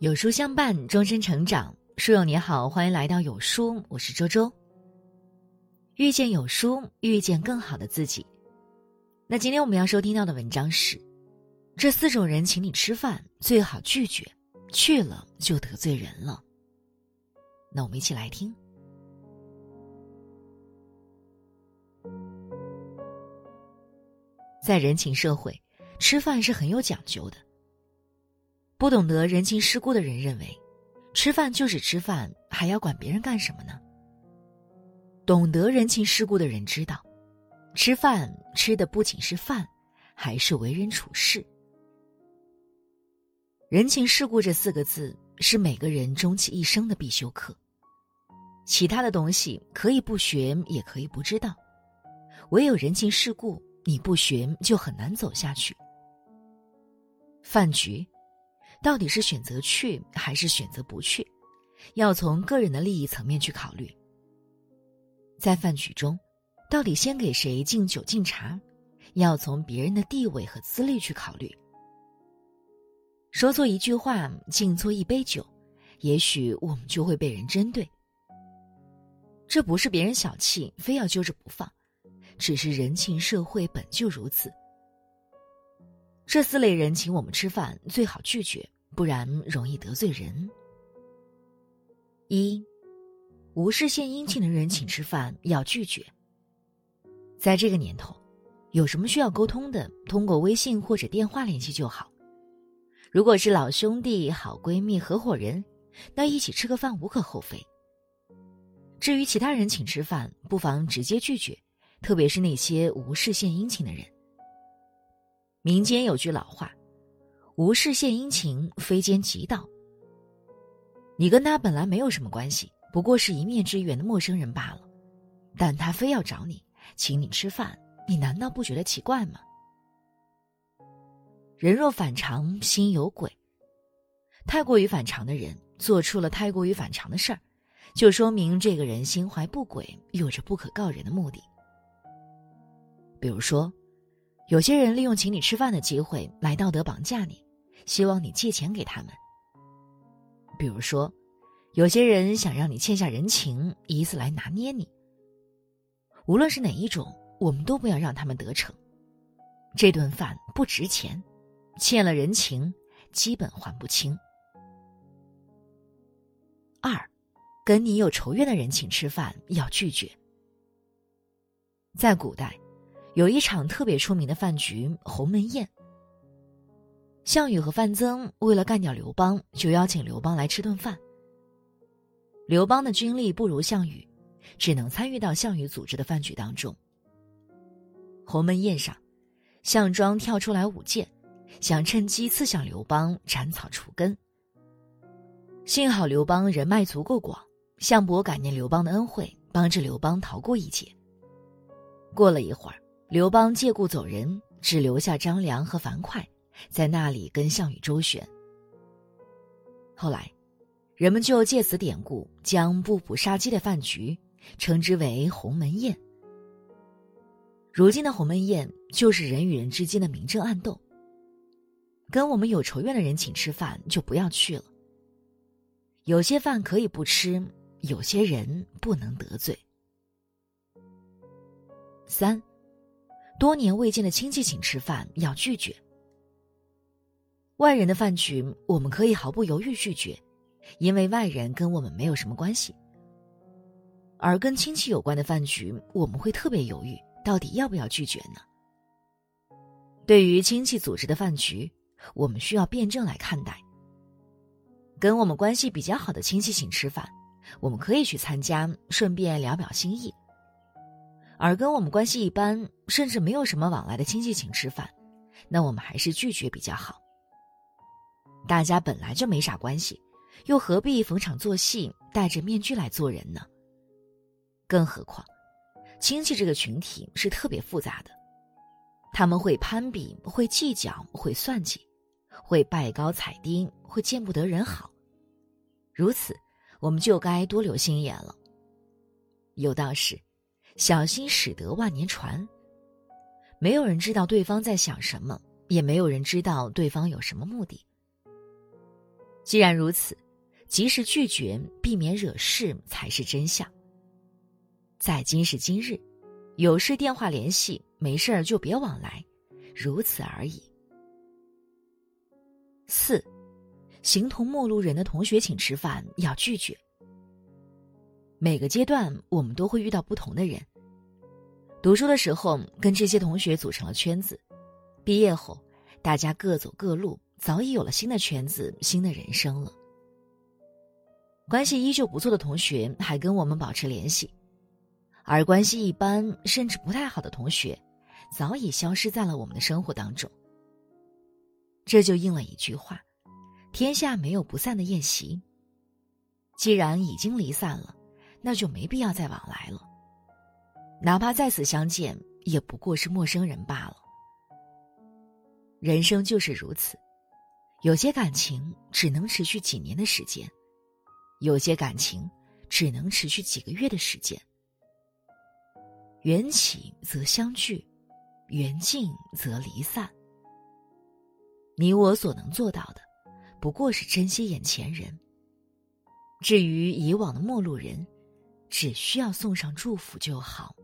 有书相伴，终身成长。书友你好，欢迎来到有书，我是周周。遇见有书，遇见更好的自己。那今天我们要收听到的文章是：这四种人请你吃饭，最好拒绝，去了就得罪人了。那我们一起来听。在人情社会，吃饭是很有讲究的。不懂得人情世故的人认为，吃饭就是吃饭，还要管别人干什么呢？懂得人情世故的人知道，吃饭吃的不仅是饭，还是为人处事。人情世故这四个字是每个人终其一生的必修课，其他的东西可以不学，也可以不知道，唯有人情世故，你不学就很难走下去。饭局。到底是选择去还是选择不去，要从个人的利益层面去考虑。在饭局中，到底先给谁敬酒敬茶，要从别人的地位和资历去考虑。说错一句话，敬错一杯酒，也许我们就会被人针对。这不是别人小气，非要揪着不放，只是人情社会本就如此。这四类人请我们吃饭，最好拒绝，不然容易得罪人。一，无事献殷勤的人请吃饭要拒绝。在这个年头，有什么需要沟通的，通过微信或者电话联系就好。如果是老兄弟、好闺蜜、合伙人，那一起吃个饭无可厚非。至于其他人请吃饭，不妨直接拒绝，特别是那些无事献殷勤的人。民间有句老话：“无事献殷勤，非奸即盗。”你跟他本来没有什么关系，不过是一面之缘的陌生人罢了，但他非要找你，请你吃饭，你难道不觉得奇怪吗？人若反常，心有鬼。太过于反常的人做出了太过于反常的事儿，就说明这个人心怀不轨，有着不可告人的目的。比如说。有些人利用请你吃饭的机会来道德绑架你，希望你借钱给他们。比如说，有些人想让你欠下人情，以此来拿捏你。无论是哪一种，我们都不要让他们得逞。这顿饭不值钱，欠了人情，基本还不清。二，跟你有仇怨的人请吃饭要拒绝。在古代。有一场特别出名的饭局——鸿门宴。项羽和范增为了干掉刘邦，就邀请刘邦来吃顿饭。刘邦的军力不如项羽，只能参与到项羽组织的饭局当中。鸿门宴上，项庄跳出来舞剑，想趁机刺向刘邦，斩草除根。幸好刘邦人脉足够广，项伯感念刘邦的恩惠，帮着刘邦逃过一劫。过了一会儿。刘邦借故走人，只留下张良和樊哙在那里跟项羽周旋。后来，人们就借此典故，将不捕杀鸡的饭局称之为“鸿门宴”。如今的鸿门宴就是人与人之间的明争暗斗。跟我们有仇怨的人请吃饭，就不要去了。有些饭可以不吃，有些人不能得罪。三。多年未见的亲戚请吃饭要拒绝。外人的饭局我们可以毫不犹豫拒绝，因为外人跟我们没有什么关系。而跟亲戚有关的饭局，我们会特别犹豫，到底要不要拒绝呢？对于亲戚组织的饭局，我们需要辩证来看待。跟我们关系比较好的亲戚请吃饭，我们可以去参加，顺便聊表心意。而跟我们关系一般，甚至没有什么往来的亲戚请吃饭，那我们还是拒绝比较好。大家本来就没啥关系，又何必逢场作戏，戴着面具来做人呢？更何况，亲戚这个群体是特别复杂的，他们会攀比，会计较，会算计，会拜高踩低，会见不得人好。如此，我们就该多留心眼了。有道是。小心驶得万年船。没有人知道对方在想什么，也没有人知道对方有什么目的。既然如此，及时拒绝，避免惹事才是真相。在今时今日，有事电话联系，没事儿就别往来，如此而已。四，形同陌路人的同学请吃饭要拒绝。每个阶段，我们都会遇到不同的人。读书的时候，跟这些同学组成了圈子；毕业后，大家各走各路，早已有了新的圈子、新的人生了。关系依旧不错的同学还跟我们保持联系，而关系一般甚至不太好的同学，早已消失在了我们的生活当中。这就应了一句话：“天下没有不散的宴席。”既然已经离散了，那就没必要再往来了。哪怕再次相见，也不过是陌生人罢了。人生就是如此，有些感情只能持续几年的时间，有些感情只能持续几个月的时间。缘起则相聚，缘尽则离散。你我所能做到的，不过是珍惜眼前人。至于以往的陌路人，只需要送上祝福就好。